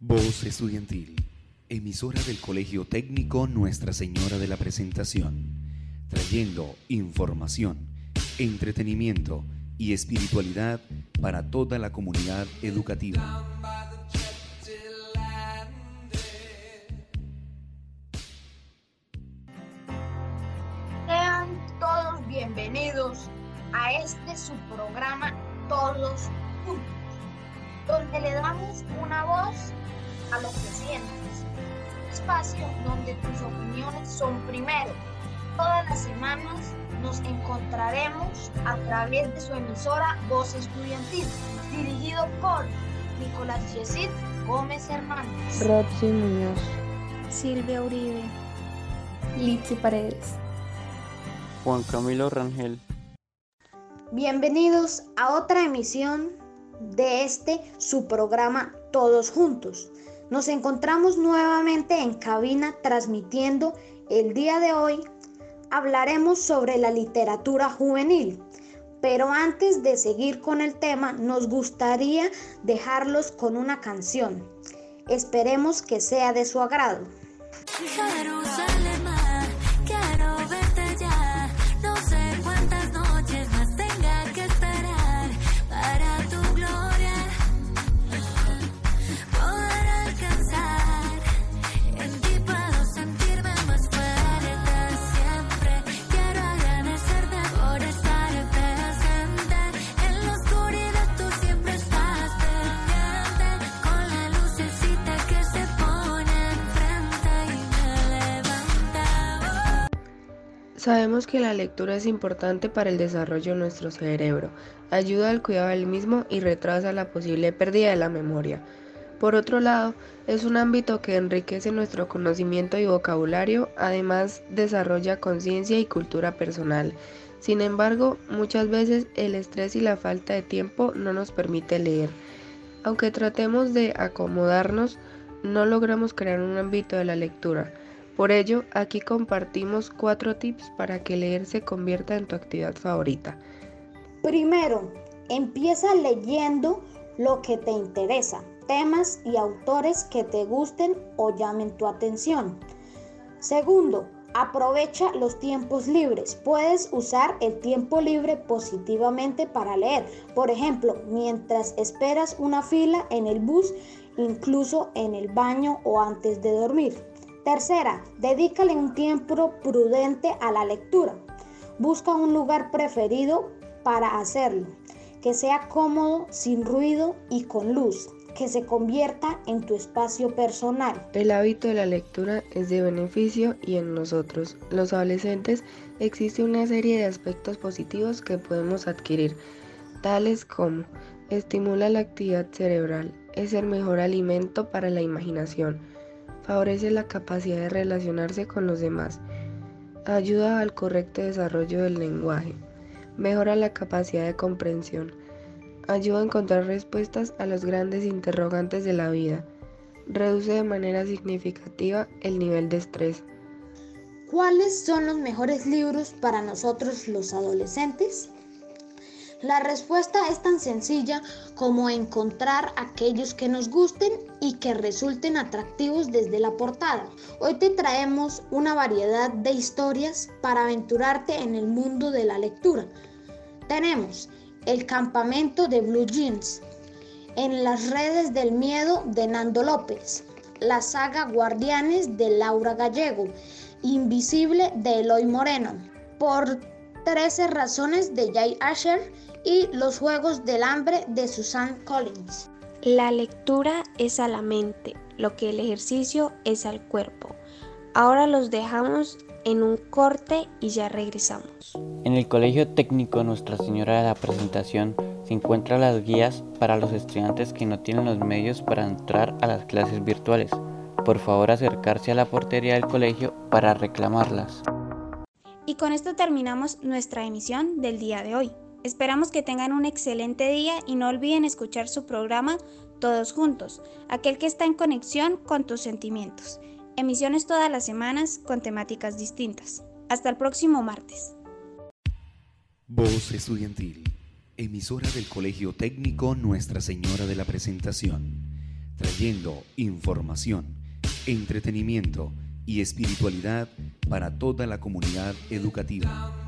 Voz Estudiantil, emisora del Colegio Técnico Nuestra Señora de la Presentación, trayendo información, entretenimiento y espiritualidad para toda la comunidad educativa. Sean todos bienvenidos a este su programa Todos Juntos, una voz a lo que sientes. Un espacio donde tus opiniones son primero. Todas las semanas nos encontraremos a través de su emisora Voz Estudiantil, dirigido por Nicolás Yesid Gómez Hernández. Roxy Muñoz. Silvia Uribe. Litsi Paredes. Juan Camilo Rangel. Bienvenidos a otra emisión de este su programa Todos Juntos. Nos encontramos nuevamente en cabina transmitiendo el día de hoy. Hablaremos sobre la literatura juvenil. Pero antes de seguir con el tema, nos gustaría dejarlos con una canción. Esperemos que sea de su agrado. Sabemos que la lectura es importante para el desarrollo de nuestro cerebro, ayuda al cuidado del mismo y retrasa la posible pérdida de la memoria. Por otro lado, es un ámbito que enriquece nuestro conocimiento y vocabulario, además desarrolla conciencia y cultura personal. Sin embargo, muchas veces el estrés y la falta de tiempo no nos permite leer. Aunque tratemos de acomodarnos, no logramos crear un ámbito de la lectura. Por ello, aquí compartimos cuatro tips para que leer se convierta en tu actividad favorita. Primero, empieza leyendo lo que te interesa, temas y autores que te gusten o llamen tu atención. Segundo, aprovecha los tiempos libres. Puedes usar el tiempo libre positivamente para leer. Por ejemplo, mientras esperas una fila en el bus, incluso en el baño o antes de dormir. Tercera, dedícale un tiempo prudente a la lectura. Busca un lugar preferido para hacerlo, que sea cómodo, sin ruido y con luz, que se convierta en tu espacio personal. El hábito de la lectura es de beneficio y en nosotros, los adolescentes, existe una serie de aspectos positivos que podemos adquirir, tales como estimula la actividad cerebral, es el mejor alimento para la imaginación, favorece la capacidad de relacionarse con los demás, ayuda al correcto desarrollo del lenguaje, mejora la capacidad de comprensión, ayuda a encontrar respuestas a los grandes interrogantes de la vida, reduce de manera significativa el nivel de estrés. ¿Cuáles son los mejores libros para nosotros los adolescentes? La respuesta es tan sencilla como encontrar aquellos que nos gusten y que resulten atractivos desde la portada. Hoy te traemos una variedad de historias para aventurarte en el mundo de la lectura. Tenemos El campamento de Blue Jeans, En las redes del miedo de Nando López, la saga Guardianes de Laura Gallego, Invisible de Eloy Moreno, por 13 razones de Jay Asher y Los Juegos del Hambre de Susan Collins. La lectura es a la mente, lo que el ejercicio es al cuerpo. Ahora los dejamos en un corte y ya regresamos. En el Colegio Técnico Nuestra Señora de la Presentación se encuentran las guías para los estudiantes que no tienen los medios para entrar a las clases virtuales. Por favor acercarse a la portería del colegio para reclamarlas. Y con esto terminamos nuestra emisión del día de hoy. Esperamos que tengan un excelente día y no olviden escuchar su programa Todos Juntos, aquel que está en conexión con tus sentimientos. Emisiones todas las semanas con temáticas distintas. Hasta el próximo martes. Voz Estudiantil, emisora del Colegio Técnico Nuestra Señora de la Presentación, trayendo información, entretenimiento y espiritualidad para toda la comunidad educativa.